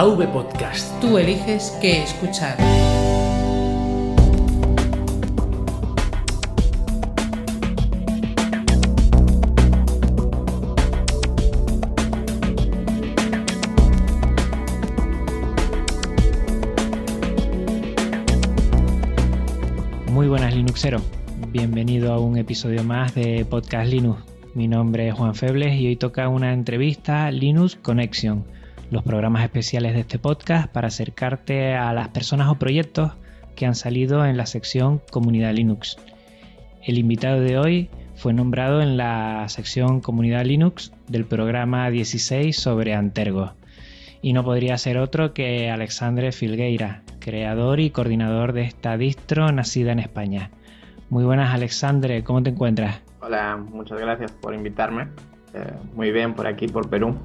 AV Podcast. Tú eliges qué escuchar. Muy buenas Linuxero. Bienvenido a un episodio más de Podcast Linux. Mi nombre es Juan Febles y hoy toca una entrevista Linux Connection, los programas especiales de este podcast para acercarte a las personas o proyectos que han salido en la sección Comunidad Linux. El invitado de hoy fue nombrado en la sección Comunidad Linux del programa 16 sobre Antergo. Y no podría ser otro que Alexandre Filgueira, creador y coordinador de esta distro nacida en España. Muy buenas Alexandre, ¿cómo te encuentras? Hola, muchas gracias por invitarme. Eh, muy bien por aquí, por Perú.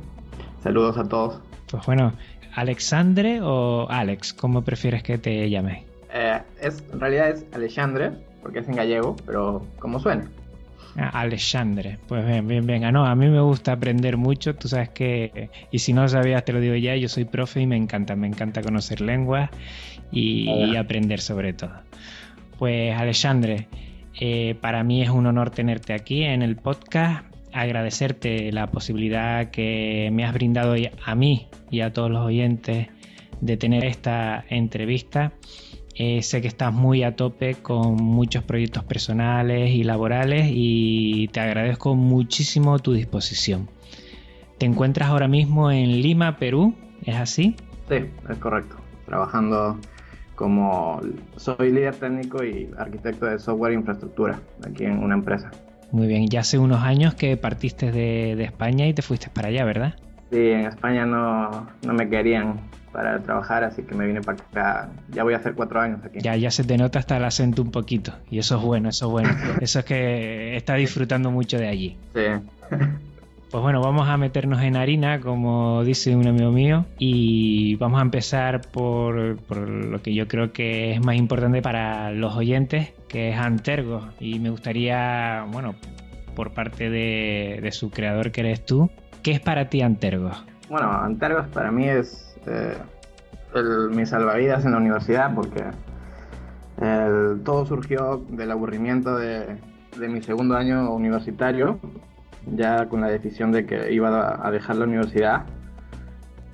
Saludos a todos. Pues bueno, Alexandre o Alex, ¿cómo prefieres que te llame? Eh, es, en realidad es Alexandre, porque es en gallego, pero como suena. Ah, Alexandre, pues bien, bien, bien. Ah, no, a mí me gusta aprender mucho, tú sabes que, y si no sabías, te lo digo ya, yo soy profe y me encanta, me encanta conocer lenguas y, y aprender sobre todo. Pues Alexandre, eh, para mí es un honor tenerte aquí en el podcast, agradecerte la posibilidad que me has brindado a mí y a todos los oyentes de tener esta entrevista. Eh, sé que estás muy a tope con muchos proyectos personales y laborales y te agradezco muchísimo tu disposición. Te encuentras ahora mismo en Lima, Perú, ¿es así? Sí, es correcto. Trabajando como soy líder técnico y arquitecto de software e infraestructura aquí en una empresa. Muy bien, ya hace unos años que partiste de, de España y te fuiste para allá, ¿verdad? Sí, en España no, no me querían para trabajar, así que me vine para acá. Ya voy a hacer cuatro años aquí. Ya, ya se te nota hasta el acento un poquito. Y eso es bueno, eso es bueno. Eso es que estás disfrutando mucho de allí. Sí. Pues bueno, vamos a meternos en harina, como dice un amigo mío, y vamos a empezar por, por lo que yo creo que es más importante para los oyentes, que es Antergo. Y me gustaría, bueno, por parte de, su creador que eres tú, ¿qué es para ti Antergo? Bueno, Antergos para mí es eh, el- mi salvavidas en la universidad porque todo surgió del aburrimiento de, de mi segundo año universitario, ya con la decisión de que iba a, dejar la universidad.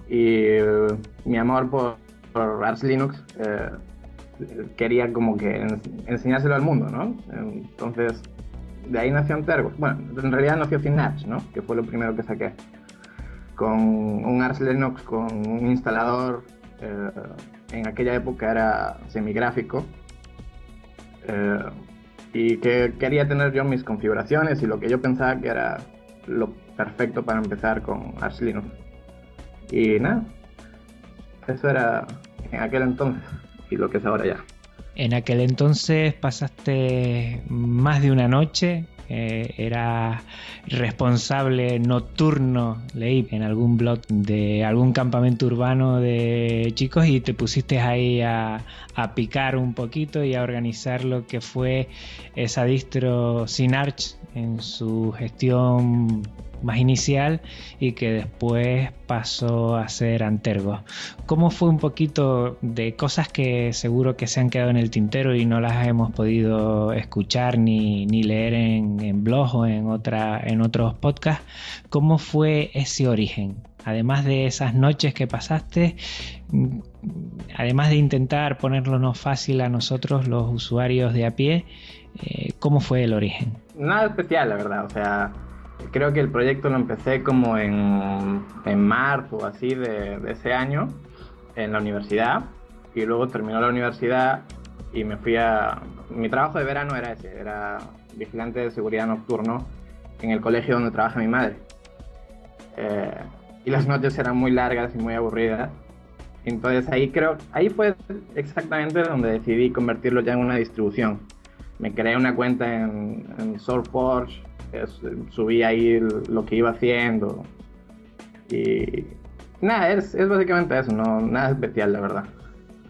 Y eh, mi amor por, por Ars Linux eh, quería como que en- enseñárselo al mundo, ¿no? Entonces, de ahí nació Antergos. Bueno, en realidad nació Synapse, ¿no? Que fue lo primero que saqué con un Ars Linux con un instalador. eh, en aquella época era semigráfico. Y que quería tener yo mis configuraciones y lo que yo pensaba que era lo perfecto para empezar con Ars Linux. Y nada, eso era en aquel entonces y lo que es ahora ya. En aquel entonces pasaste más de una noche, eh, era responsable nocturno, leí en algún blog de algún campamento urbano de chicos y te pusiste ahí a, a picar un poquito y a organizar lo que fue esa distro Synarch en su gestión más inicial y que después pasó a ser Antergo. ¿Cómo fue un poquito de cosas que seguro que se han quedado en el tintero y no las hemos podido escuchar ni, ni leer en, en o en, otra, en otros podcasts? ¿Cómo fue ese origen? Además de esas noches que pasaste, además de intentar ponerlo fácil a nosotros los usuarios de a pie, eh, ¿cómo fue el origen? Nada especial, la verdad. O sea, creo que el proyecto lo empecé como en, en marzo así de, de ese año en la universidad. Y luego terminó la universidad y me fui a... Mi trabajo de verano era ese, era vigilante de seguridad nocturno en el colegio donde trabaja mi madre. Eh, y las noches eran muy largas y muy aburridas. Entonces ahí creo, ahí fue exactamente donde decidí convertirlo ya en una distribución. Me creé una cuenta en, en SourceForge, subí ahí lo que iba haciendo y nada, es, es básicamente eso, no nada especial la verdad.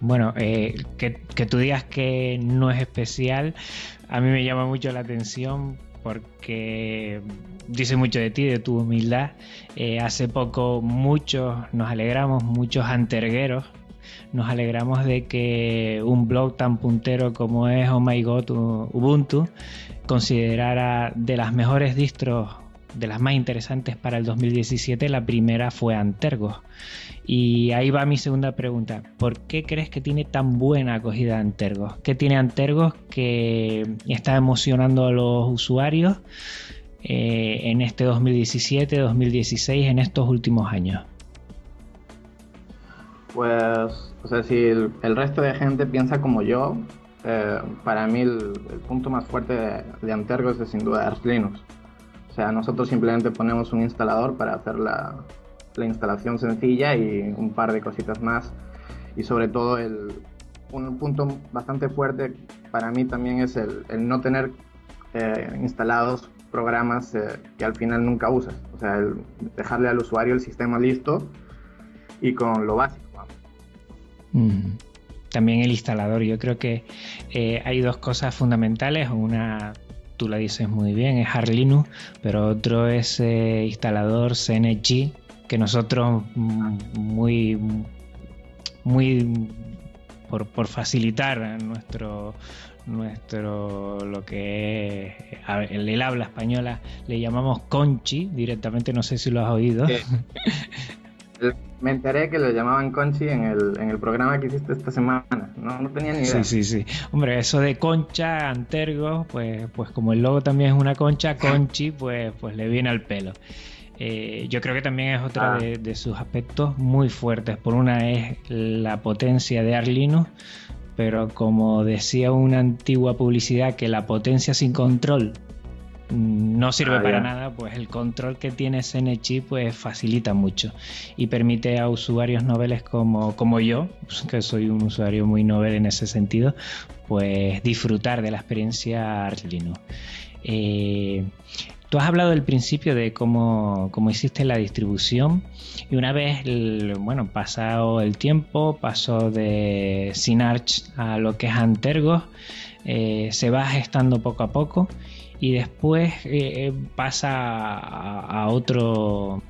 Bueno, eh, que, que tú digas que no es especial, a mí me llama mucho la atención porque dice mucho de ti, de tu humildad. Eh, hace poco muchos nos alegramos, muchos antergueros, nos alegramos de que un blog tan puntero como es Oh My God Ubuntu considerara de las mejores distros de las más interesantes para el 2017, la primera fue Antergos. Y ahí va mi segunda pregunta. ¿Por qué crees que tiene tan buena acogida Antergos? ¿Qué tiene Antergos que está emocionando a los usuarios eh, en este 2017, 2016, en estos últimos años? Pues, o sea, si el, resto de gente piensa como yo, eh, para mí el, punto más fuerte de, Antergos es sin duda Linux o sea, nosotros simplemente ponemos un instalador para hacer la, instalación sencilla y un par de cositas más. Y sobre todo el, un punto bastante fuerte para mí también es el, no tener eh, instalados programas eh, que al final nunca usas. O sea, el dejarle al usuario el sistema listo y con lo básico. También el instalador. Yo creo que eh, hay dos cosas fundamentales. Una tú la dices muy bien, es Arlinux, pero otro es eh, instalador CNG, que nosotros mm, muy, muy por, facilitar nuestro nuestro lo que es el, habla española le llamamos conchi directamente no sé si lo has oído Me enteré que lo llamaban Conchi en el, en el programa que hiciste esta semana. No, no tenía ni idea. Sí, sí, sí. Hombre, eso de concha, antergo, pues, pues como el logo también es una concha, Conchi, pues, pues le viene al pelo. Eh, yo creo que también es otro ah. de, sus aspectos muy fuertes. Por una es la potencia de Arlinux, pero como decía una antigua publicidad, que la potencia sin control no sirve ah, para nada, pues el control que tiene CNC pues facilita mucho y permite a usuarios noveles como, como yo, que soy un usuario muy novel en ese sentido, pues disfrutar de la experiencia Arch Linux. Eh, tú has hablado del principio de cómo, cómo, hiciste la distribución y una vez, bueno, pasado el tiempo, pasó de Synarch a lo que es Antergos, eh, se va gestando poco a poco y después eh, eh, pasa a, otro,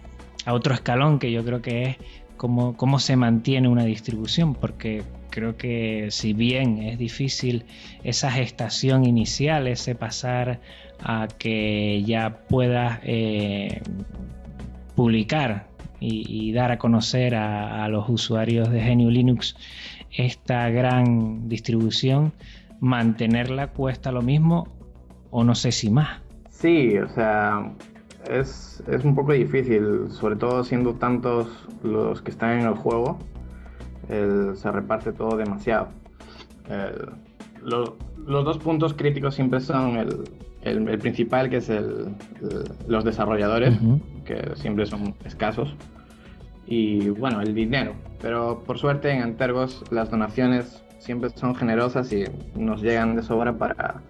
a otro escalón que yo creo que es cómo, cómo se mantiene una distribución, porque creo que si bien es difícil esa gestación inicial, ese pasar a que ya puedas eh, publicar y, dar a conocer a, a, los usuarios de GNU Linux esta gran distribución, mantenerla cuesta lo mismo o no sé si más. Sí, o sea, es, un poco difícil, sobre todo siendo tantos los que están en el juego, se reparte todo demasiado. los dos puntos críticos siempre son el, principal, que es el, los desarrolladores, que siempre son escasos, y bueno, el dinero. Pero por suerte en Antergos las donaciones siempre son generosas y nos llegan de sobra para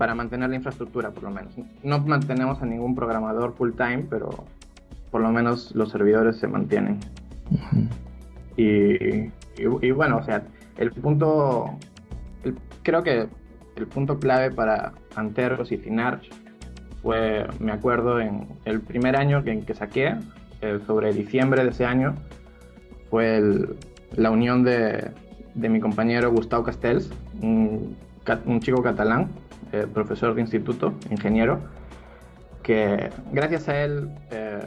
para mantener la infraestructura, por lo menos. No mantenemos a ningún programador full time, pero por lo menos los servidores se mantienen. y, y, bueno, o sea, el punto, creo que el punto clave para Antergos y Finarch fue, me acuerdo, en el primer año que, en que saqué, sobre diciembre de ese año, fue la unión de, de, mi compañero Gustavo Castells, un, un chico catalán, eh, profesor de instituto, ingeniero, que gracias a él eh,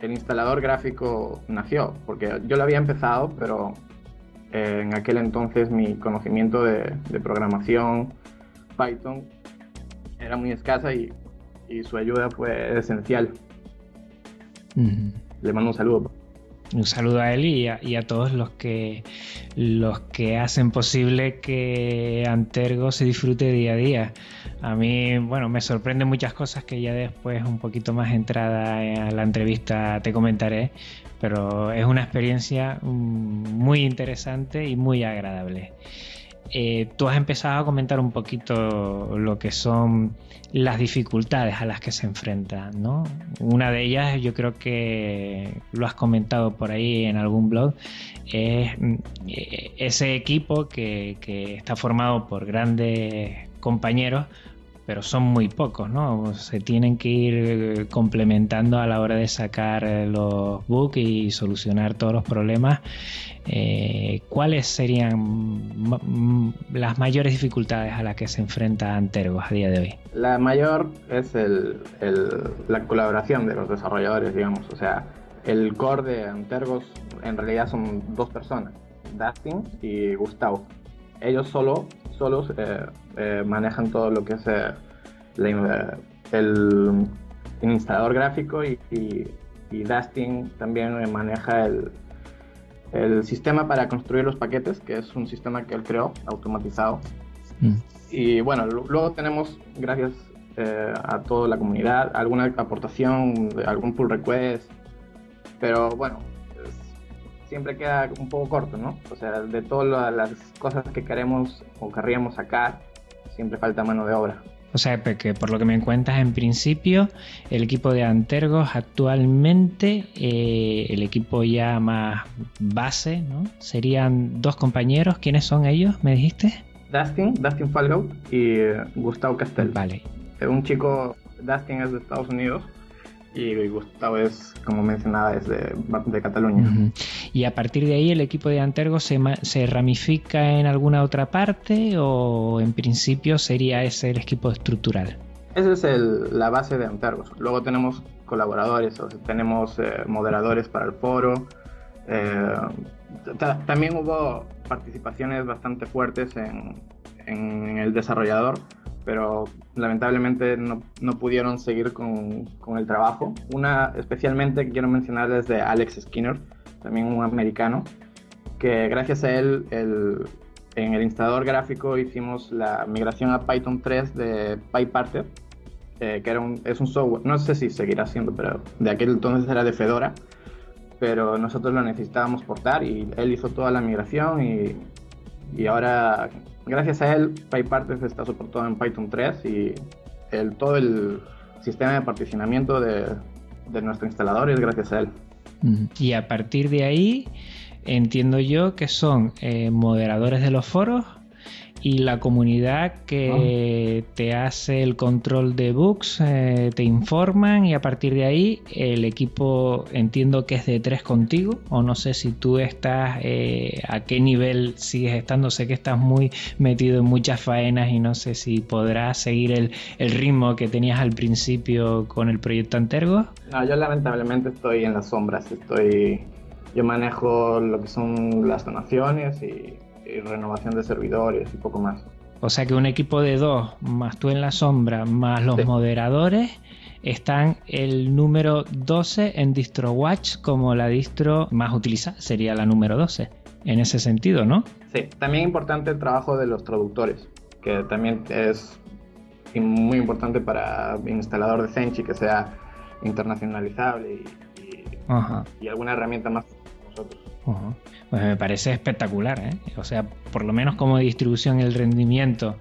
el instalador gráfico nació, porque yo lo había empezado, pero eh, en aquel entonces mi conocimiento de, programación Python era muy escasa y, su ayuda fue esencial. Le mando un saludo. Un saludo a él y a, todos los que, los que hacen posible que Antergo se disfrute día a día. A mí, bueno, me sorprenden muchas cosas que ya después, un poquito más entrada a la entrevista, te comentaré, pero es una experiencia mm, muy interesante y muy agradable. Eh, tú has empezado a comentar un poquito lo que son las dificultades a las que se enfrentan, ¿no? Una de ellas, yo creo que lo has comentado por ahí en algún blog, es mm, ese equipo que está formado por grandes compañeros, pero son muy pocos, ¿no? Se tienen que ir eh, complementando a la hora de sacar eh, los bugs y solucionar todos los problemas. Eh, ¿Cuáles serían las mayores dificultades a las que se enfrenta Antergos a día de hoy? La mayor es el, la colaboración de los desarrolladores, digamos. O sea, el core de Antergos en realidad son dos personas, Dustin y Gustavo. Ellos solo solos eh, eh, manejan todo lo que es eh, el, instalador gráfico y, y, Dustin también maneja el, el, sistema para construir los paquetes, que es un sistema que él creó, automatizado. Mm. Y bueno, luego tenemos, gracias a toda la comunidad, alguna aportación, algún pull request, pero bueno, siempre queda un poco corto, ¿no? O sea, de todas las cosas que queremos o querríamos sacar, siempre falta mano de obra. O sea, que por lo que me cuentas, en principio, el equipo de Antergos actualmente, eh, el equipo ya más base, ¿no? Serían dos compañeros. ¿Quiénes son ellos? ¿Me dijiste? Dustin, Dustin Falgout y eh, Gustavo Castel. Vale. Un chico, Dustin es de Estados Unidos y Gustavo es, como mencionaba, es de, Cataluña. ¿Y a partir de ahí el equipo de Antergo se, se, ramifica en alguna otra parte o en principio sería ese el equipo estructural? Esa es el, la base de Antergos. Luego tenemos colaboradores, o tenemos eh, moderadores para el foro. Eh, también hubo participaciones bastante fuertes en, en el desarrollador pero lamentablemente no, no pudieron seguir con, con, el trabajo. Una especialmente que quiero mencionar es de Alex Skinner, también un americano, que gracias a él el, en el instalador gráfico hicimos la migración a Python 3 de PyParter, eh, que era un, es un software, no sé si seguirá siendo, pero de aquel entonces era de Fedora, pero nosotros lo necesitábamos portar y él hizo toda la migración y, y ahora gracias a él, PyParters está soportado en Python 3 y el, todo el sistema de particionamiento de, de nuestro instalador es gracias a él. Y a partir de ahí, entiendo yo que son eh, moderadores de los foros y la comunidad que te hace el control de bugs, eh, te informan y a partir de ahí el equipo entiendo que es de tres contigo o no sé si tú estás, eh, a qué nivel sigues estando, sé que estás muy metido en muchas faenas y no sé si podrás seguir el, el ritmo que tenías al principio con el proyecto Antergo. No, yo lamentablemente estoy en las sombras, estoy, yo manejo lo que son las donaciones y renovación de servidores y poco más. O sea que un equipo de dos, más tú en la sombra, más los moderadores, están el número 12 en DistroWatch como la distro más utilizada, sería la número 12, en ese sentido, ¿no? Sí, también importante el trabajo de los traductores, que también es muy importante para instalador de Zenchi que sea internacionalizable y, y alguna herramienta más nosotros. Pues me parece espectacular, ¿eh? O sea, por lo menos como distribución el rendimiento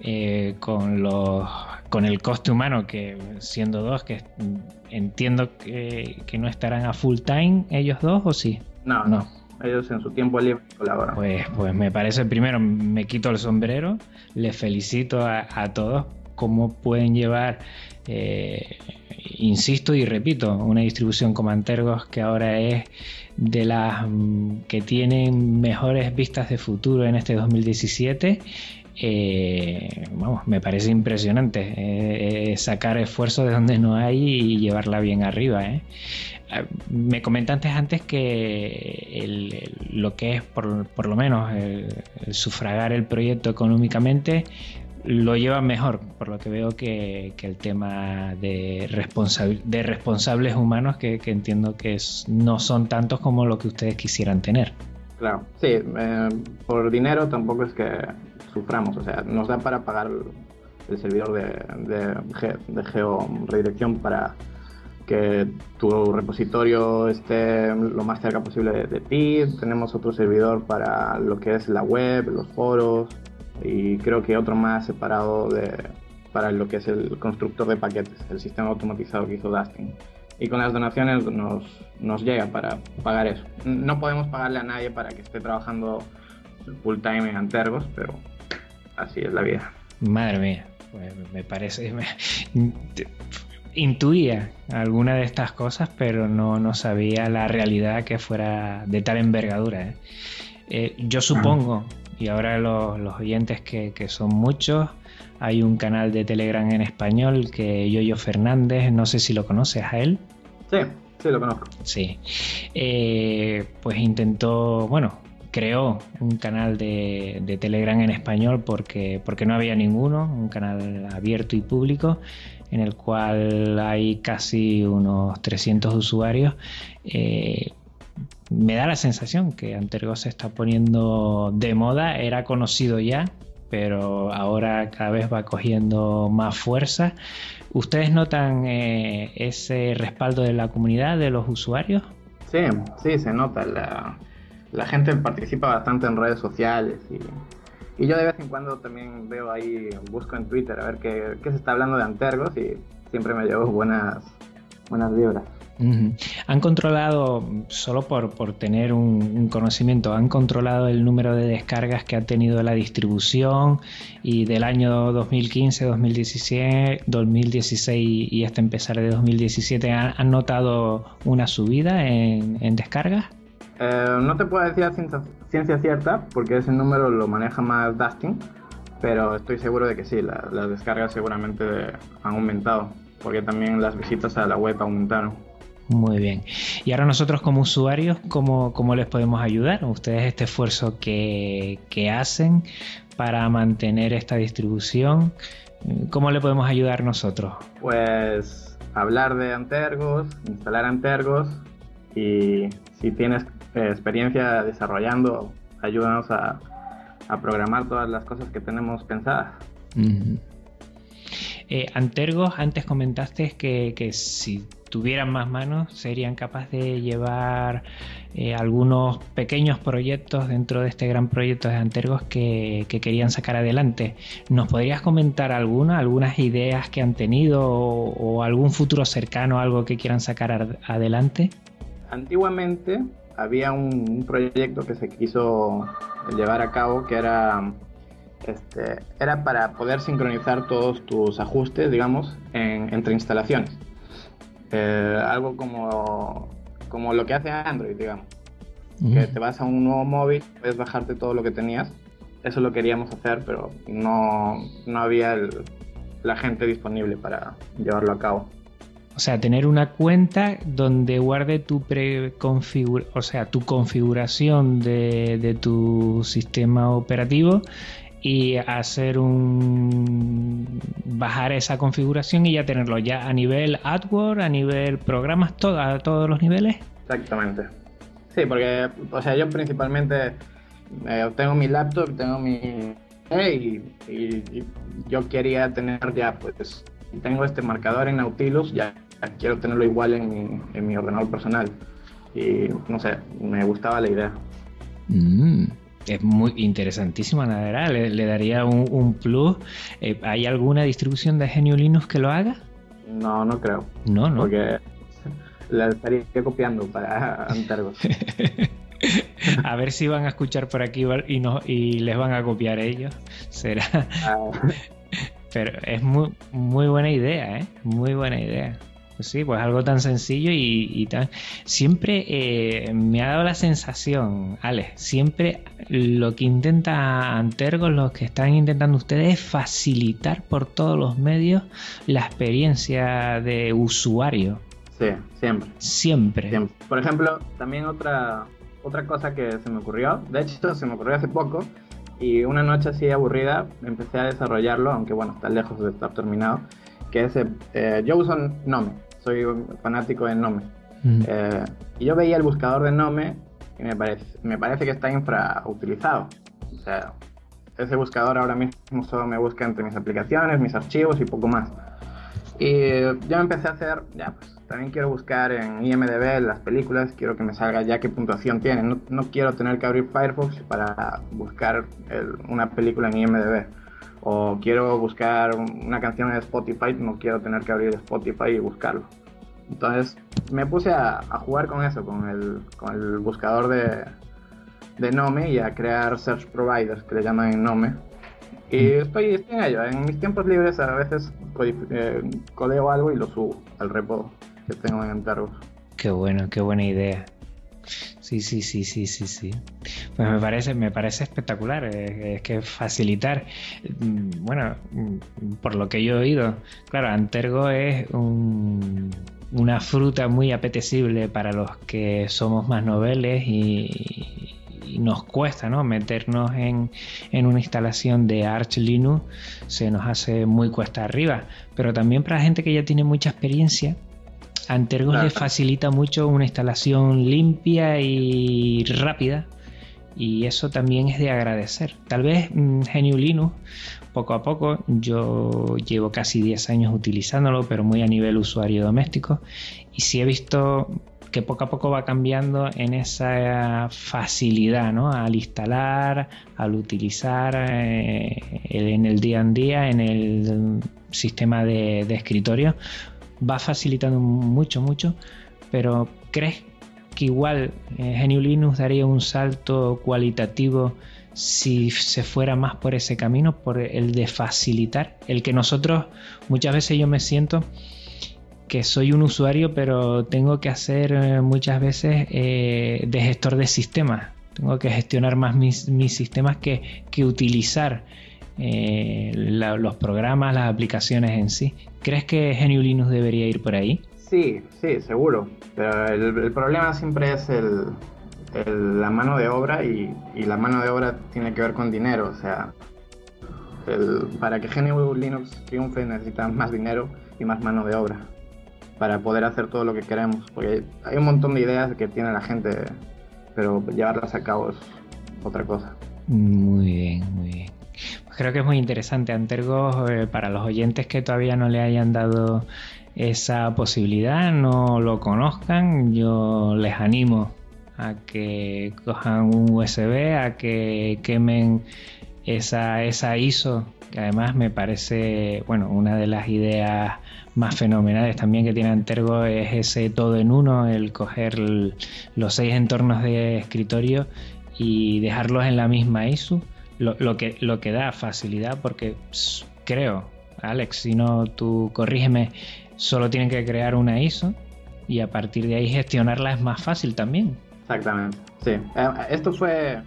eh, con los con el coste humano que siendo dos que entiendo que, no estarán a full time ellos dos o sí no no. Ellos en su tiempo libre colaboran. Pues pues me parece primero me quito el sombrero les felicito a, todos cómo pueden llevar eh, insisto y repito una distribución como Antergos que ahora es de las mm, que tienen mejores vistas de futuro en este 2017 eh, vamos, me parece impresionante eh, eh, sacar esfuerzos de donde no hay y llevarla bien arriba. Me comentaste antes que lo que es por, lo menos sufragar el proyecto económicamente lo llevan mejor, por lo que veo que, el tema de, de responsables humanos que, entiendo que no son tantos como lo que ustedes quisieran tener. Claro, sí, eh, por dinero tampoco es que suframos, o sea, nos da para pagar el servidor de, de, de georedirección para que tu repositorio esté lo más cerca posible de, ti. Tenemos otro servidor para lo que es la web, los foros y creo que otro más separado de, para lo que es el constructor de paquetes, el sistema automatizado que hizo Dustin. Y con las donaciones nos, nos llega para pagar eso. No podemos pagarle a nadie para que esté trabajando full time en Antergos, pero así es la vida. Madre mía, pues me parece intuía alguna de estas cosas, pero no, no sabía la realidad que fuera de tal envergadura. ¿eh? Eh, yo supongo, y ahora los, oyentes que, son muchos, hay un canal de Telegram en español que Yoyo Fernández, no sé si lo conoces a él. Sí, sí lo conozco. Sí. Eh, pues intentó, bueno, creó un canal de, de, Telegram en español porque, porque no había ninguno, un canal abierto y público en el cual hay casi unos 300 usuarios, eh, me da la sensación que Antergo se está poniendo de moda, era conocido ya, pero ahora cada vez va cogiendo más fuerza. ¿Ustedes notan eh, ese respaldo de la comunidad, de los usuarios? Sí, sí, se nota. La, gente participa bastante en redes sociales y y yo de vez en cuando también veo ahí, busco en Twitter a ver qué, qué se está hablando de Antergos y siempre me llevo buenas, buenas vibras. Han controlado, solo por, por tener un, conocimiento, han controlado el número de descargas que ha tenido la distribución y del año 2015, 2016, 2016 y hasta empezar de 2017, ¿han, notado una subida en, en descargas? Eh, no te puedo decir a ciencia, cierta, porque ese número lo maneja más Dustin, pero estoy seguro de que sí, las descargas seguramente han aumentado, porque también las visitas a la web aumentaron. Muy bien. Y ahora nosotros como usuarios, ¿cómo, cómo les podemos ayudar? Ustedes este esfuerzo que, que hacen para mantener esta distribución, ¿cómo le podemos ayudar nosotros? Pues hablar de Antergos, instalar Antergos y si tienes eh, experiencia desarrollando, ayúdanos a, programar todas las cosas que tenemos pensadas. Eh, Antergos, antes comentaste que, si tuvieran más manos serían capaces de llevar eh, algunos pequeños proyectos dentro de este gran proyecto de Antergos que, querían sacar adelante. ¿Nos podrías comentar alguna, algunas ideas que han tenido o, algún futuro cercano, algo que quieran sacar adelante? Antiguamente había un, proyecto que se quiso llevar a cabo que era, este, era para poder sincronizar todos tus ajustes, digamos, entre instalaciones. Eh, algo como, como lo que hace Android, digamos. Que te vas a un nuevo móvil, puedes bajarte todo lo que tenías. Eso lo queríamos hacer, pero no, no había la gente disponible para llevarlo a cabo. O sea, tener una cuenta donde guarde tu o sea, tu configuración de, tu sistema operativo y hacer un bajar esa configuración y ya tenerlo ya a nivel AdWords, a nivel programas, todo, a todos los niveles. Exactamente. Sí, porque, o sea, yo principalmente eh, tengo mi laptop, tengo mi y, y, yo quería tener ya, pues, tengo este marcador en Nautilus, ya quiero tenerlo igual en mi, en mi ordenador personal. Y no sé, me gustaba la idea. Mm, es muy interesantísima, la verdad. Le, daría un, plus. Eh, ¿Hay alguna distribución de Genio Linux que lo haga? No, no creo. No, no. Porque la estaría copiando para Antergos. a ver si van a escuchar por aquí y, no, y les van a copiar ellos. Será. Ah. Pero es muy, muy buena idea, ¿eh? Muy buena idea. Pues sí, pues algo tan sencillo y, tan... Siempre eh, me ha dado la sensación, Ale, siempre lo que intenta Antergos, lo que están intentando ustedes es facilitar por todos los medios la experiencia de usuario. Sí, siempre. Siempre. Por ejemplo, también otra, otra cosa que se me ocurrió, de hecho se me ocurrió hace poco, y una noche así aburrida empecé a desarrollarlo, aunque bueno, está lejos de estar terminado, que es, eh, yo uso Nome, soy un fanático de Nome. Mm. Eh, y yo veía el buscador de Nome y me parece, me parece que está infrautilizado. O sea, ese buscador ahora mismo solo me busca entre mis aplicaciones, mis archivos y poco más. Y yo empecé a hacer, ya pues, también quiero buscar en IMDB las películas, quiero que me salga ya qué puntuación tienen. No, quiero tener que abrir Firefox para buscar una película en IMDB. O quiero buscar una canción en Spotify, no quiero tener que abrir Spotify y buscarlo. Entonces me puse a, jugar con eso, con el, con el buscador de, de Nome y a crear search providers que le llaman en Nome. Y mm. estoy, estoy en ello. En mis tiempos libres a veces eh, codeo algo y lo subo al repo que tengo en Antergos. Qué bueno, qué buena idea. Sí, sí, sí, sí, sí, sí. Pues me parece, me parece espectacular. Es, que facilitar, mm, bueno, mm, por lo que yo he oído, claro, Antergo es una fruta muy apetecible para los que somos más noveles y, nos cuesta ¿no? meternos en, en, una instalación de Arch Linux, se nos hace muy cuesta arriba. Pero también para gente que ya tiene mucha experiencia, Antergos le facilita mucho una instalación limpia y rápida y eso también es de agradecer. Tal vez mm, GNU Linux, poco a poco, yo llevo casi 10 años utilizándolo, pero muy a nivel usuario doméstico y sí he visto que poco a poco va cambiando en esa facilidad, ¿no? Al instalar, al utilizar eh, en el día a día, en el sistema de escritorio va facilitando mucho, mucho, pero ¿crees que igual eh, GNU Linux daría un salto cualitativo si se fuera más por ese camino, por el de facilitar? El que nosotros, muchas veces yo me siento que soy un usuario, pero tengo que hacer eh, muchas veces eh, de gestor de sistemas. Tengo que gestionar más mis, sistemas que, que utilizar los programas, las aplicaciones en sí. ¿Crees que GNU Linux debería ir por ahí? Sí, sí, seguro. Pero el, problema siempre es el, la mano de obra y, la mano de obra tiene que ver con dinero. O sea, para que GNU Linux triunfe necesita más dinero y más mano de obra para poder hacer todo lo que queremos. Porque hay un montón de ideas que tiene la gente, pero llevarlas a cabo es otra cosa. Muy bien, muy bien creo que es muy interesante Antergos eh, para los oyentes que todavía no le hayan dado esa posibilidad, no lo conozcan, yo les animo a que cojan un USB, a que quemen esa, esa ISO, que además me parece, bueno, una de las ideas más fenomenales también que tiene Antergo es ese todo en uno, el coger los seis entornos de escritorio y dejarlos en la misma ISO lo, que, lo que da facilidad porque creo, Alex, si no tú corrígeme, solo tienen que crear una ISO y a partir de ahí gestionarla es más fácil también. Exactamente, sí. Eh, esto fue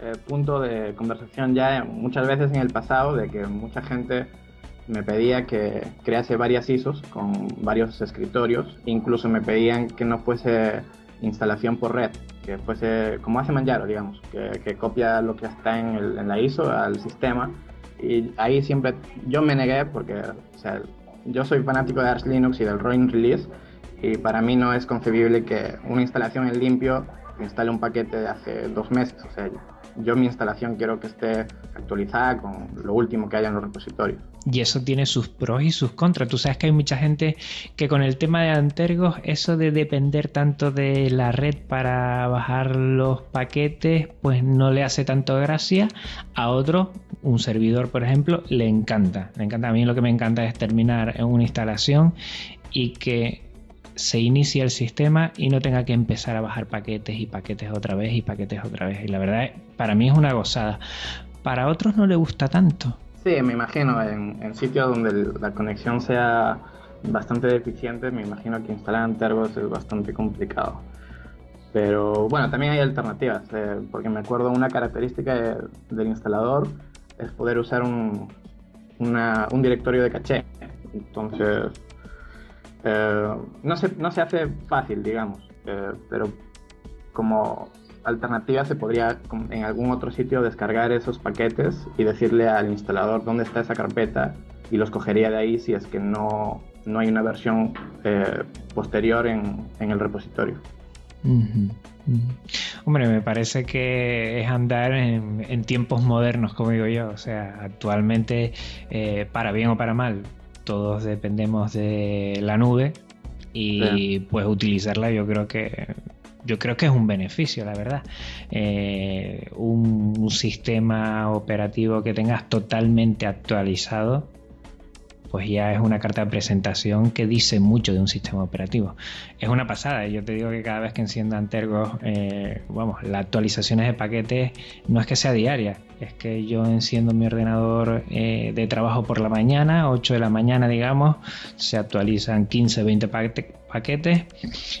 eh, punto de conversación ya muchas veces en el pasado de que mucha gente me pedía que crease varias ISOs con varios escritorios, incluso me pedían que no fuese instalación por red, que fuese como hace Manjaro, digamos, que, copia lo que está en, el, en, la ISO al sistema. Y ahí siempre yo me negué porque o sea, yo soy fanático de Arch Linux y del Roin Release y para mí no es concebible que una instalación en limpio instale un paquete de hace dos meses. O sea, yo mi instalación quiero que esté actualizada con lo último que haya en los repositorios. Y eso tiene sus pros y sus contras. Tú sabes que hay mucha gente que con el tema de Antergos, eso de depender tanto de la red para bajar los paquetes, pues no le hace tanto gracia. A otro, un servidor, por ejemplo, le encanta. Le encanta. A mí lo que me encanta es terminar en una instalación y que se inicie el sistema y no tenga que empezar a bajar paquetes y paquetes otra vez y paquetes otra vez. Y la verdad, para mí es una gozada. Para otros no le gusta tanto. Sí, me imagino, en, sitios donde la conexión sea bastante deficiente, me imagino que instalar Antergos es bastante complicado. Pero bueno, también hay alternativas, eh, porque me acuerdo una característica del instalador es poder usar un, un directorio de caché. Entonces, eh, no, se, no se hace fácil, digamos, eh, pero como alternativa se podría en algún otro sitio descargar esos paquetes y decirle al instalador dónde está esa carpeta y los cogería de ahí si es que no, no hay una versión eh, posterior en, en, el repositorio. Hombre, me parece que es andar en, tiempos modernos, como digo yo. O sea, actualmente, eh, para bien o para mal, todos dependemos de la nube y pues utilizarla yo creo que yo creo que es un beneficio, la verdad. Eh, un, sistema operativo que tengas totalmente actualizado pues ya es una carta de presentación que dice mucho de un sistema operativo. Es una pasada, yo te digo que cada vez que encienda Antergos, eh, vamos, las actualizaciones de paquetes no es que sea diaria, es que yo enciendo mi ordenador eh, de trabajo por la mañana, 8 de la mañana digamos, se actualizan 15, 20 paquetes,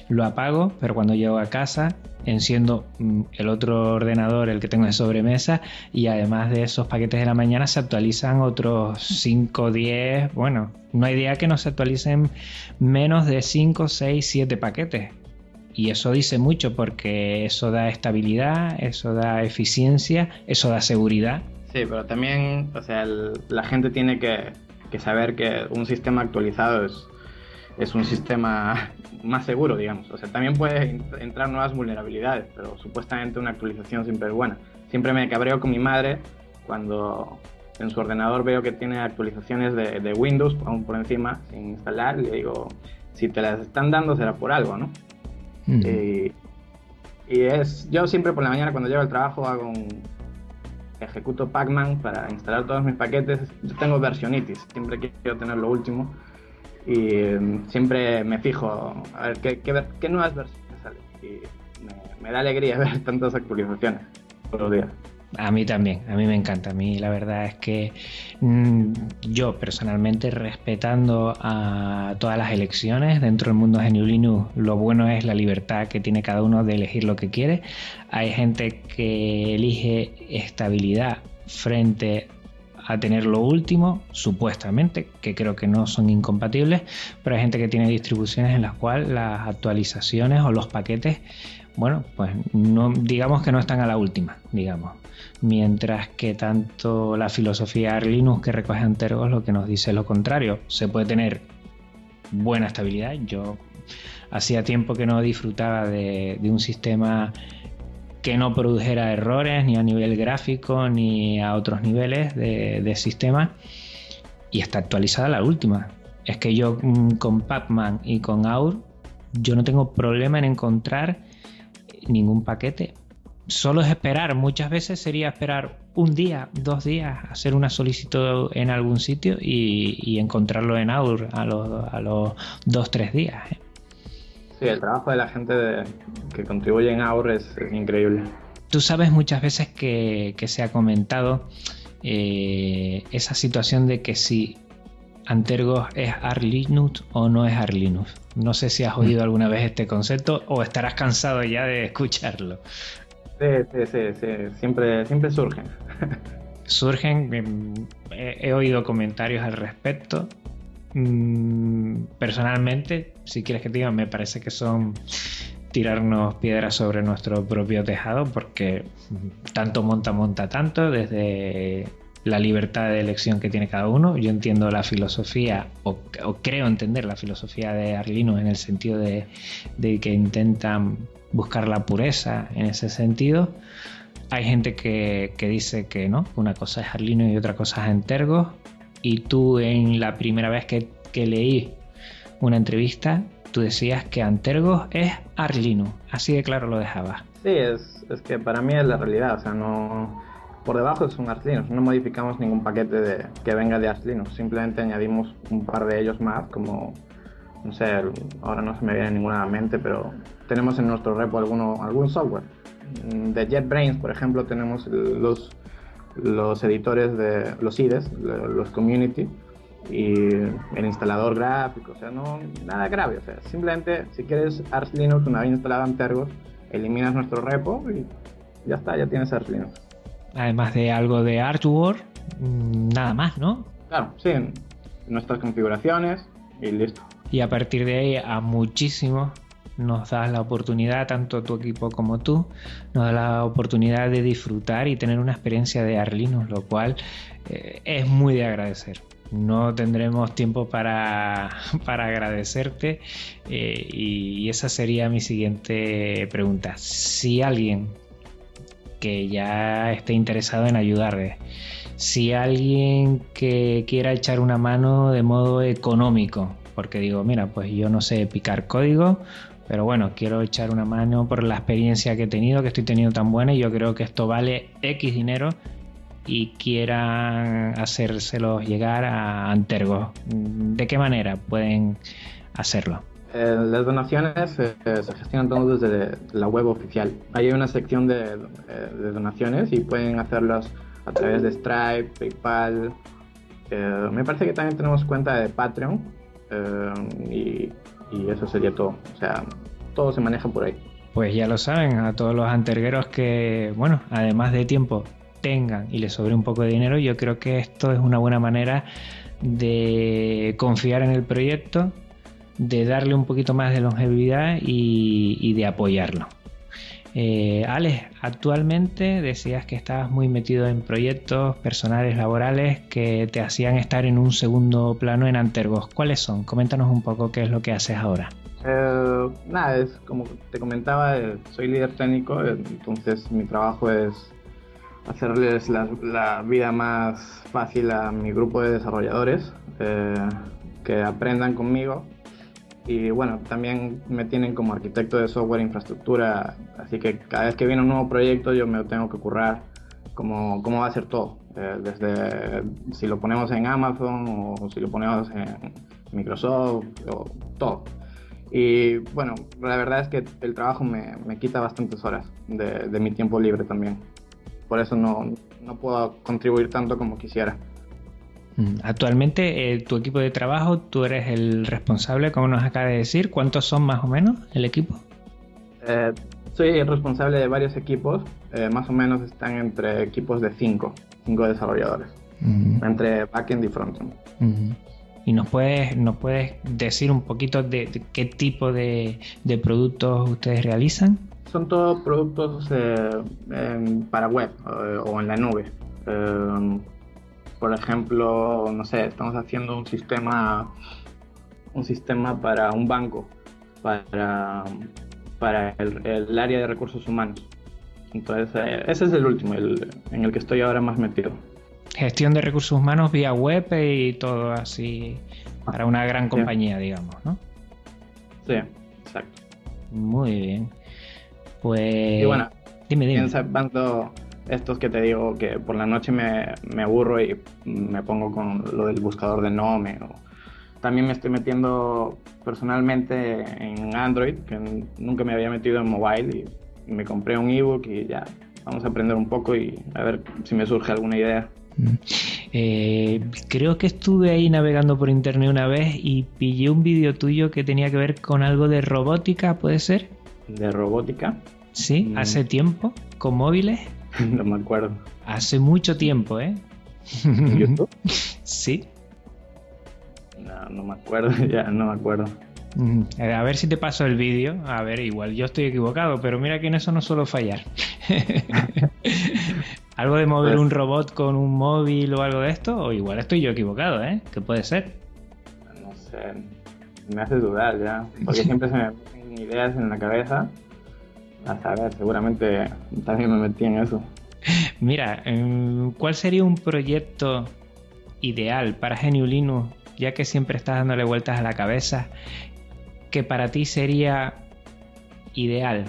lo apago, pero cuando llego a casa enciendo mm, el otro ordenador, el que tengo de sobremesa, y además de esos paquetes de la mañana se actualizan otros 5, 10, bueno, no hay día que no se actualicen menos de 5, 6, 7 paquetes. Y eso dice mucho porque eso da estabilidad, eso da eficiencia, eso da seguridad. Sí, pero también, o sea, la gente tiene que, que saber que un sistema actualizado es, es un sistema más seguro, digamos. O sea, también puede entrar nuevas vulnerabilidades, pero supuestamente una actualización siempre es buena. Siempre me cabreo con mi madre cuando en su ordenador veo que tiene actualizaciones de, Windows aún por encima sin instalar le digo, si te las están dando será por algo, ¿no? y, es, yo siempre por la mañana cuando llego al trabajo hago un, ejecuto Pacman para instalar todos mis paquetes. Yo tengo versionitis, siempre quiero tener lo último y em, siempre me fijo a ver qué, qué, nuevas versiones salen y me, da alegría ver tantas actualizaciones todos los días. A mí también, a mí me encanta. A mí la verdad es que mm, yo personalmente respetando a todas las elecciones dentro del mundo de Linux, lo bueno es la libertad que tiene cada uno de elegir lo que quiere. Hay gente que elige estabilidad frente a tener lo último, supuestamente, que creo que no son incompatibles, pero hay gente que tiene distribuciones en las cuales las actualizaciones o los paquetes, bueno, pues no, digamos que no están a la última, digamos. Mientras que tanto la filosofía Arlinux que recoge Antergos lo que nos dice lo contrario, se puede tener buena estabilidad. Yo hacía tiempo que no disfrutaba de un sistema que no produjera errores ni a nivel gráfico ni a otros niveles de, sistema y está actualizada la última. Es que yo mm, con Pacman y con Aur yo no tengo problema en encontrar ningún paquete. Solo es esperar, muchas veces sería esperar un día, dos días, hacer una solicitud en algún sitio y, encontrarlo en Aur a los, dos, tres días. ¿eh? Sí, el trabajo de la gente que contribuye en AUR es, increíble. Tú sabes muchas veces que, se ha comentado eh, esa situación de que si Antergos es Arlinux o no es Arlinux. No sé si has oído alguna vez este concepto o estarás cansado ya de escucharlo. Sí, sí, sí, sí. Siempre, siempre surgen. surgen, em, he, oído comentarios al respecto. Mm, personalmente, si quieres que te diga, me parece que son tirarnos piedras sobre nuestro propio tejado porque tanto monta, monta tanto desde la libertad de elección que tiene cada uno. Yo entiendo la filosofía, o, creo entender la filosofía de Arlino en el sentido de, que intentan buscar la pureza en ese sentido. Hay gente que, dice que no, una cosa es Arlino y otra cosa es Entergo y tú en la primera vez que, leí una entrevista, tú decías que Antergos es Arlino, así de claro lo dejabas. Sí, es, que para mí es la realidad, o sea, no... Por debajo es un no modificamos ningún paquete de, que venga de Arch simplemente añadimos un par de ellos más, como, no sé, ahora no se me viene ninguna a la mente, pero tenemos en nuestro repo alguno, algún software. De JetBrains, por ejemplo, tenemos los los editores de los IDEs, los community y el instalador gráfico, o sea, no nada grave, o sea, simplemente si quieres Arch Linux una vez instalado en Tergos, eliminas nuestro repo y ya está, ya tienes Arch Linux. Además de algo de Artwork, mm, nada más, ¿no? Claro, sí, nuestras configuraciones y listo. Y a partir de ahí a muchísimos nos das la oportunidad, tanto tu equipo como tú, nos da la oportunidad de disfrutar y tener una experiencia de Arlinux, lo cual eh, es muy de agradecer. No tendremos tiempo para, para agradecerte eh, y, esa sería mi siguiente pregunta. Si alguien que ya esté interesado en ayudarle, si alguien que quiera echar una mano de modo económico, porque digo, mira, pues yo no sé picar código, pero bueno, quiero echar una mano por la experiencia que he tenido, que estoy teniendo tan buena y yo creo que esto vale X dinero y quieran hacérselos llegar a Antergo. ¿De qué manera pueden hacerlo? Eh, las donaciones eh, se gestionan todos desde la web oficial. Hay una sección de, eh, de donaciones y pueden hacerlas a través de Stripe, PayPal. me parece que también tenemos cuenta de Patreon y, y, eso sería todo. O sea, todo se maneja por ahí. Pues ya lo saben, a todos los antergueros que, bueno, además de tiempo, tengan y les sobre un poco de dinero, yo creo que esto es una buena manera de confiar en el proyecto, de darle un poquito más de longevidad y, de apoyarlo. Eh, Alex, actualmente decías que estabas muy metido en proyectos personales, laborales que te hacían estar en un segundo plano en Antergos. ¿Cuáles son? Coméntanos un poco qué es lo que haces ahora. Eh, nada, es como te comentaba, eh, soy líder técnico, entonces mi trabajo es hacerles la, vida más fácil a mi grupo de desarrolladores, eh, que aprendan conmigo. Y bueno, también me tienen como arquitecto de software e infraestructura, así que cada vez que viene un nuevo proyecto yo me tengo que currar cómo, cómo va a ser todo, eh, desde si lo ponemos en Amazon o si lo ponemos en Microsoft o todo. Y bueno, la verdad es que el trabajo me, me quita bastantes horas de, de mi tiempo libre también por eso no, puedo contribuir tanto como quisiera. Mm, actualmente, eh, tu equipo de trabajo, tú eres el responsable, como nos acaba de decir. ¿Cuántos son más o menos el equipo? Eh, soy el responsable de varios equipos, eh, más o menos están entre equipos de cinco, cinco desarrolladores, entre backend y frontend. ¿Y nos puedes, nos puedes decir un poquito de, qué tipo de, de productos ustedes realizan? Son todos productos eh, para web eh, o en la nube. Eh, por ejemplo, no sé, estamos haciendo un sistema, un sistema para un banco, para, para el, área de recursos humanos. Entonces, ese es el último, el, en el que estoy ahora más metido. Gestión de recursos humanos vía web y todo así para una gran compañía, digamos, ¿no? Sí, exacto. Muy bien. Pues. Y bueno, dime, dime. estos que te digo que por la noche me, me, aburro y me pongo con lo del buscador de Nome. O... También me estoy metiendo personalmente en Android, que nunca me había metido en mobile y me compré un ebook y ya vamos a aprender un poco y a ver si me surge alguna idea. Mm. Eh, creo que estuve ahí navegando por internet una vez y pillé un vídeo tuyo que tenía que ver con algo de robótica, ¿puede ser? De robótica. Sí, mm. hace tiempo, con móviles. no me acuerdo. Hace mucho tiempo, ¿eh? ¿En YouTube? sí. No, no me acuerdo, ya no me acuerdo. Mm, a ver si te paso el vídeo. A ver, igual yo estoy equivocado, pero mira que en eso no suelo fallar. ¿Algo de mover pues un robot con un móvil o algo de esto? O igual estoy yo equivocado, ¿eh? ¿Qué puede ser? No sé. Me hace dudar ya. Porque siempre se me ideas en la cabeza. A saber, seguramente también me metí en eso. Mira, em, ¿cuál sería un proyecto ideal para Geniulino, ya que siempre estás dándole vueltas a la cabeza, que para ti sería ideal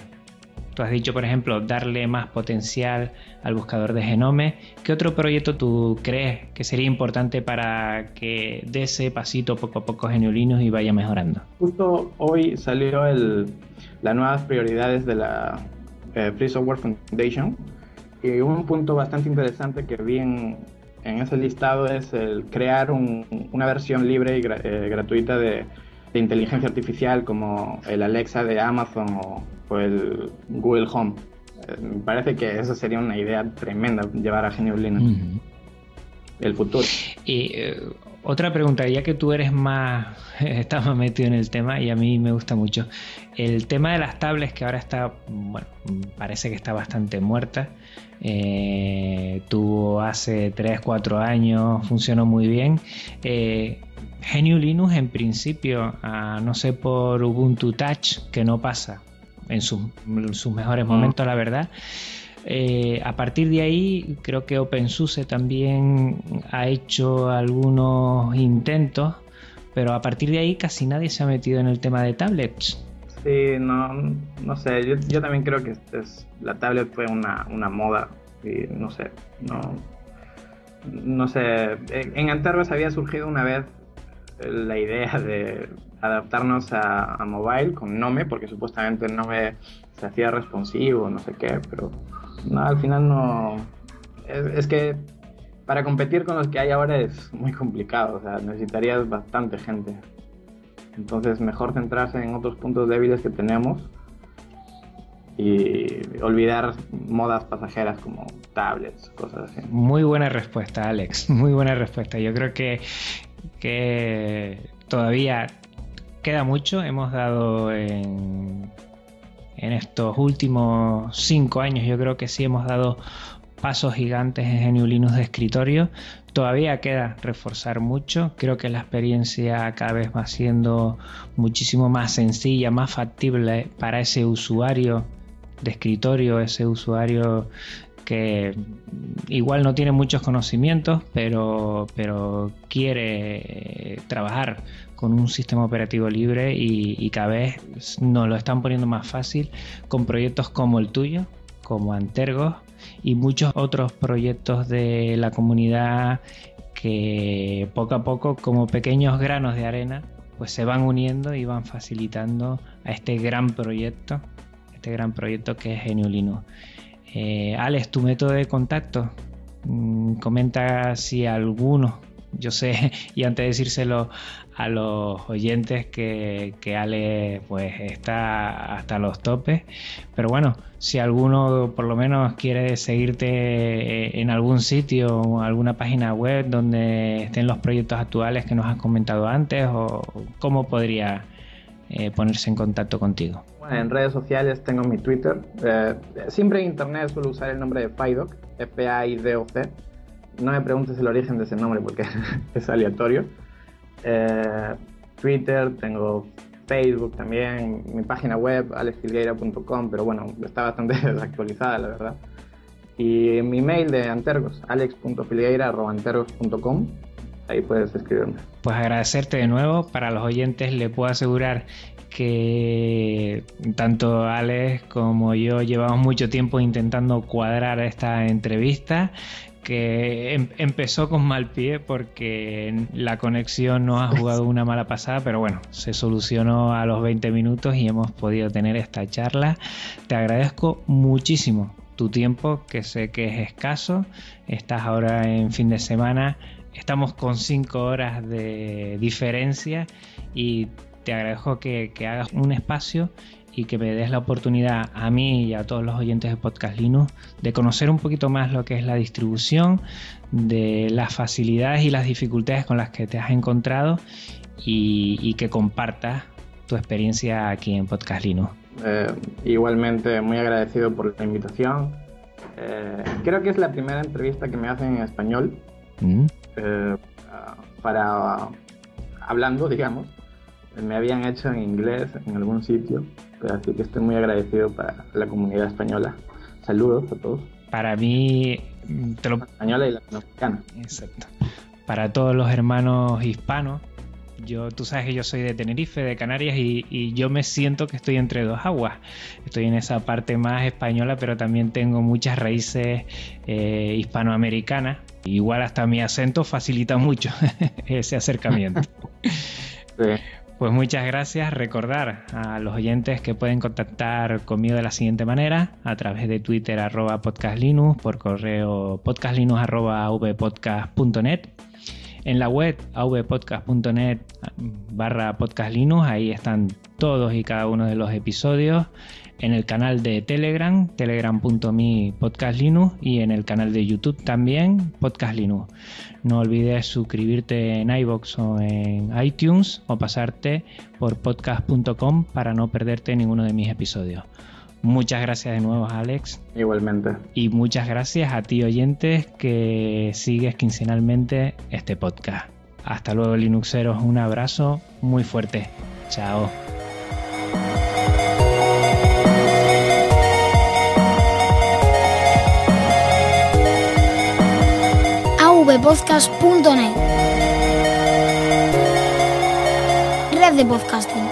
Tú has dicho, por ejemplo, darle más potencial al buscador de genome. ¿Qué otro proyecto tú crees que sería importante para que dé ese pasito poco a poco Geniolinos y vaya mejorando? Justo hoy salió el, las nuevas prioridades de la eh, Free Software Foundation y un punto bastante interesante que vi en, ese listado es el crear una versión libre y eh, gratuita de, de inteligencia artificial como el Alexa de Amazon o el Google Home. Eh, me parece que eso sería una idea tremenda, llevar a Genio Linux. El futuro. Y eh, Otra pregunta, ya que tú eres más, estás más metido en el tema y a mí me gusta mucho. El tema de las tablets que ahora está, bueno, parece que está bastante muerta. Eh, tuvo hace 3, 4 años, funcionó muy bien. Eh, GNU Linux en principio, no sé por Ubuntu Touch, que no pasa en, sus mejores momentos, la verdad. Eh, a partir de ahí, creo que OpenSUSE también ha hecho algunos intentos, pero a partir de ahí casi nadie se ha metido en el tema de tablets. Sí, no, no sé, yo, también creo que es, la tablet fue una, una moda y no sé, no, no sé, en Antergos había surgido una vez la idea de adaptarnos a, mobile con Nome, porque supuestamente Nome se hacía responsivo, no sé qué, pero no, al final no. Es, que para competir con los que hay ahora es muy complicado, o sea, necesitarías bastante gente. Entonces, mejor centrarse en otros puntos débiles que tenemos y olvidar modas pasajeras como tablets, cosas así. Muy buena respuesta, Alex. Muy buena respuesta. Yo creo que, que todavía queda mucho. Hemos dado en estos últimos cinco años yo creo que sí hemos dado pasos gigantes en GNU Linux de escritorio. Todavía queda reforzar mucho. Creo que la experiencia cada vez va siendo muchísimo más sencilla, más factible para ese usuario de escritorio, ese usuario que igual no tiene muchos conocimientos, pero, pero quiere trabajar con un sistema operativo libre y, cada vez nos lo están poniendo más fácil con proyectos como el tuyo, como Antergos y muchos otros proyectos de la comunidad que poco a poco como pequeños granos de arena pues se van uniendo y van facilitando a este gran proyecto, este gran proyecto que es GNU Linux. Eh, Alex, tu método de contacto, mm, comenta si alguno yo sé, y antes de decírselo a los oyentes, que, que, Ale pues está hasta los topes. Pero bueno, si alguno por lo menos quiere seguirte en algún sitio o alguna página web donde estén los proyectos actuales que nos has comentado antes, o cómo podría eh, ponerse en contacto contigo. En redes sociales tengo mi Twitter. Eh, siempre en internet suelo usar el nombre de FIDOC, F-A-I-D-O-C no me preguntes el origen de ese nombre porque es aleatorio. Eh, Twitter, tengo Facebook también, mi página web alexfilgueira.com, pero bueno, está bastante desactualizada la verdad. Y mi mail de Antergos, alex.filgueira.antergos.com, ahí puedes escribirme. Pues agradecerte de nuevo, para los oyentes le puedo asegurar que tanto Alex como yo llevamos mucho tiempo intentando cuadrar esta entrevista que em, empezó con mal pie porque la conexión no ha jugado una mala pasada, pero bueno, se solucionó a los 20 minutos y hemos podido tener esta charla. Te agradezco muchísimo tu tiempo, que sé que es escaso. Estás ahora en fin de semana, estamos con 5 horas de diferencia y te agradezco que, que hagas un espacio y que me des la oportunidad a mí y a todos los oyentes de Podcast Linux de conocer un poquito más lo que es la distribución, de las facilidades y las dificultades con las que te has encontrado y, que compartas tu experiencia aquí en Podcast Linux. Eh, igualmente muy agradecido por la invitación. Eh, creo que es la primera entrevista que me hacen en español mm. eh, para hablando, digamos. Me habían hecho en inglés en algún sitio Así que estoy muy agradecido para la comunidad española. Saludos a todos. Para mí, te lo... española y latinoamericana. Exacto. Para todos los hermanos hispanos, yo, tú sabes que yo soy de Tenerife, de Canarias, y, yo me siento que estoy entre dos aguas. Estoy en esa parte más española, pero también tengo muchas raíces eh, hispanoamericanas. Igual hasta mi acento facilita mucho ese acercamiento. sí. Pues muchas gracias. Recordar a los oyentes que pueden contactar conmigo de la siguiente manera, a través de Twitter arroba podcastlinux, por correo podcastlinux arroba vpodcast.net. En la web avpodcast.net barra podcast Linux, ahí están todos y cada uno de los episodios. En el canal de Telegram, telegram.me podcast Linux y en el canal de YouTube también, podcast Linux. No olvides suscribirte en iBox o en iTunes o pasarte por podcast.com para no perderte ninguno de mis episodios. Muchas gracias de nuevo, Alex. Igualmente. Y muchas gracias a ti, oyentes, que sigues quincenalmente este podcast. Hasta luego, Linuxeros. Un abrazo muy fuerte. Chao. avpodcast.net Red de podcasting.